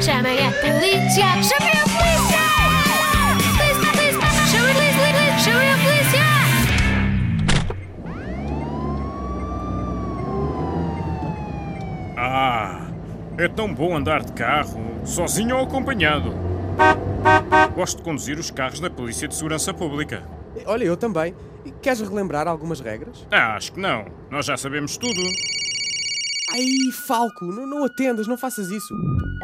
Chamem a polícia! Chamem a polícia! Polícia, polícia! Chamem a polícia! Chamem a polícia! Ah, é tão bom andar de carro, sozinho ou acompanhado. Gosto de conduzir os carros da Polícia de Segurança Pública. Olha, eu também. Queres relembrar algumas regras? Ah, acho que não. Nós já sabemos tudo. Ai, Falco, não, não atendas, não faças isso.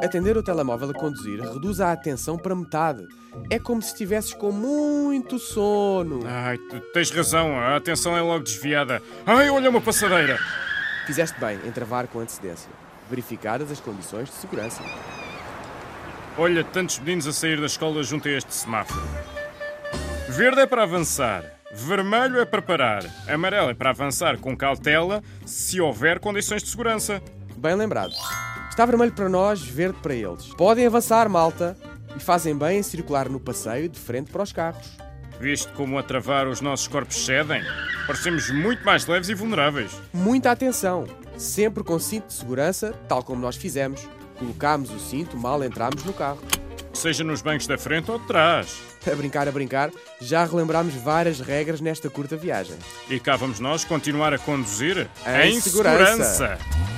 Atender o telemóvel a conduzir reduz a atenção para metade. É como se estivesses com muito sono. Ai, tu tens razão, a atenção é logo desviada. Ai, olha uma passadeira. Fizeste bem em travar com antecedência. Verificadas as condições de segurança. Olha, tantos meninos a sair da escola junto a este semáforo. Verde é para avançar, vermelho é para parar, amarelo é para avançar com cautela se houver condições de segurança. Bem lembrado. Está vermelho para nós, verde para eles. Podem avançar, malta. E fazem bem em circular no passeio de frente para os carros. Viste como a travar os nossos corpos cedem? Parecemos muito mais leves e vulneráveis. Muita atenção! Sempre com cinto de segurança, tal como nós fizemos. Colocámos o cinto mal entramos no carro. Seja nos bancos da frente ou de trás. A brincar, a brincar, já relembramos várias regras nesta curta viagem. E cá vamos nós continuar a conduzir Em segurança. segurança.